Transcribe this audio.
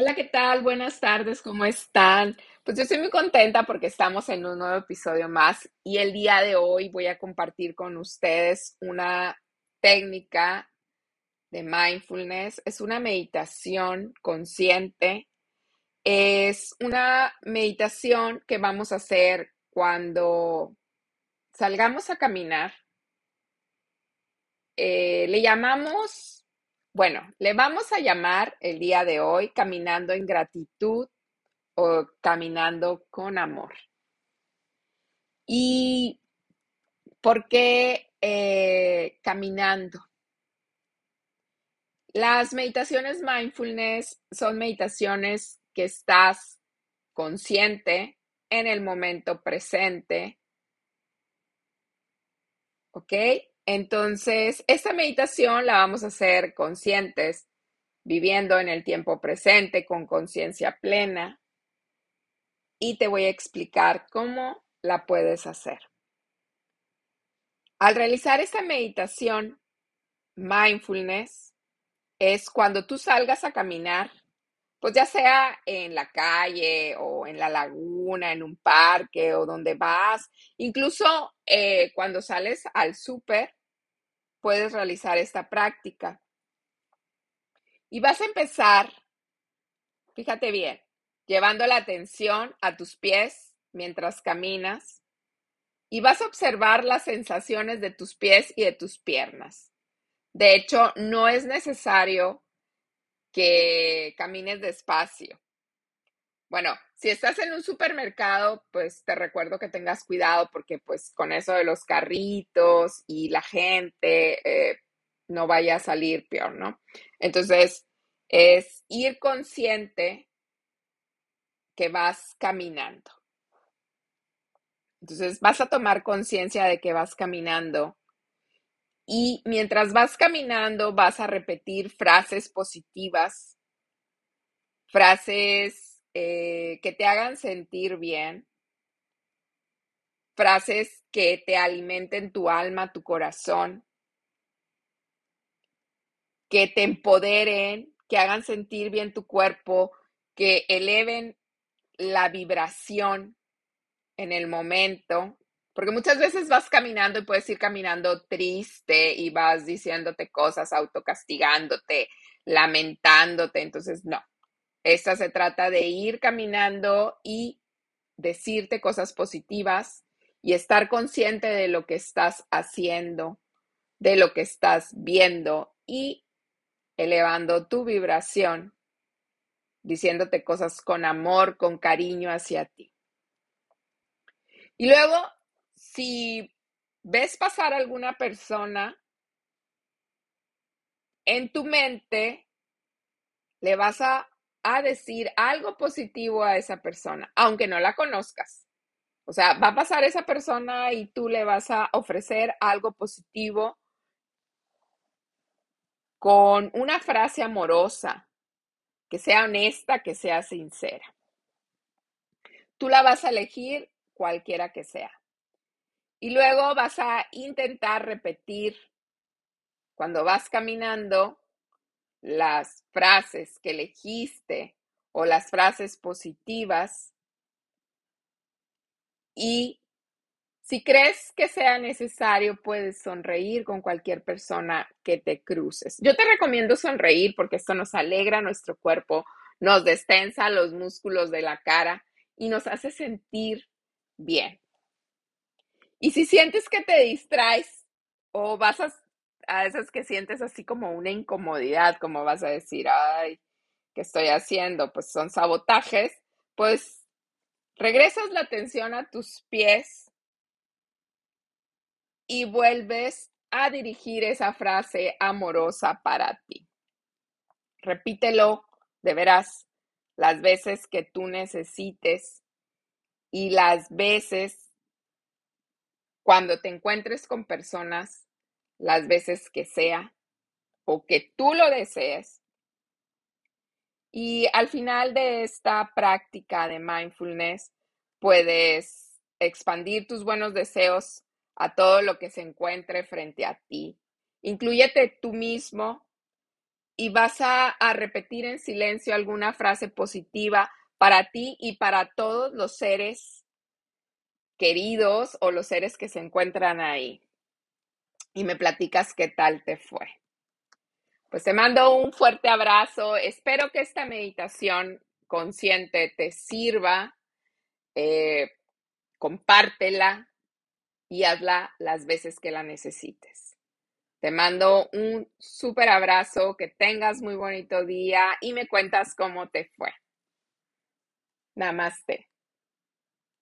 Hola, ¿qué tal? Buenas tardes, ¿cómo están? Pues yo estoy muy contenta porque estamos en un nuevo episodio más y el día de hoy voy a compartir con ustedes una técnica de mindfulness. Es una meditación consciente. Es una meditación que vamos a hacer cuando salgamos a caminar. Eh, le llamamos bueno, le vamos a llamar el día de hoy caminando en gratitud o caminando con amor. ¿Y por qué eh, caminando? Las meditaciones mindfulness son meditaciones que estás consciente en el momento presente. ¿Ok? Entonces, esta meditación la vamos a hacer conscientes, viviendo en el tiempo presente con conciencia plena. Y te voy a explicar cómo la puedes hacer. Al realizar esta meditación, mindfulness, es cuando tú salgas a caminar, pues ya sea en la calle o en la laguna, en un parque o donde vas, incluso eh, cuando sales al súper, puedes realizar esta práctica. Y vas a empezar, fíjate bien, llevando la atención a tus pies mientras caminas y vas a observar las sensaciones de tus pies y de tus piernas. De hecho, no es necesario que camines despacio. Bueno, si estás en un supermercado, pues te recuerdo que tengas cuidado porque pues con eso de los carritos y la gente eh, no vaya a salir peor, ¿no? Entonces, es ir consciente que vas caminando. Entonces, vas a tomar conciencia de que vas caminando y mientras vas caminando vas a repetir frases positivas, frases eh, que te hagan sentir bien, frases que te alimenten tu alma, tu corazón, que te empoderen, que hagan sentir bien tu cuerpo, que eleven la vibración en el momento, porque muchas veces vas caminando y puedes ir caminando triste y vas diciéndote cosas, autocastigándote, lamentándote, entonces no, esta se trata de ir caminando y decirte cosas positivas y estar consciente de lo que estás haciendo, de lo que estás viendo y elevando tu vibración, diciéndote cosas con amor, con cariño hacia ti. Y luego, si ves pasar alguna persona, en tu mente le vas a a decir algo positivo a esa persona, aunque no la conozcas. O sea, va a pasar esa persona y tú le vas a ofrecer algo positivo con una frase amorosa, que sea honesta, que sea sincera. Tú la vas a elegir cualquiera que sea. Y luego vas a intentar repetir cuando vas caminando las frases que elegiste o las frases positivas y si crees que sea necesario, puedes sonreír con cualquier persona que te cruces. Yo te recomiendo sonreír porque esto nos alegra nuestro cuerpo, nos destensa los músculos de la cara y nos hace sentir bien. Y si sientes que te distraes o vas a a esas que sientes así como una incomodidad, como vas a decir, ay, ¿qué estoy haciendo? Pues son sabotajes, pues regresas la atención a tus pies y vuelves a dirigir esa frase amorosa para ti. Repítelo de veras las veces que tú necesites y las veces cuando te encuentres con personas las veces que sea o que tú lo desees. Y al final de esta práctica de mindfulness, puedes expandir tus buenos deseos a todo lo que se encuentre frente a ti. Incluyete tú mismo y vas a, a repetir en silencio alguna frase positiva para ti y para todos los seres queridos o los seres que se encuentran ahí. Y me platicas qué tal te fue. Pues te mando un fuerte abrazo. Espero que esta meditación consciente te sirva. Eh, compártela y hazla las veces que la necesites. Te mando un súper abrazo, que tengas muy bonito día y me cuentas cómo te fue. Namaste.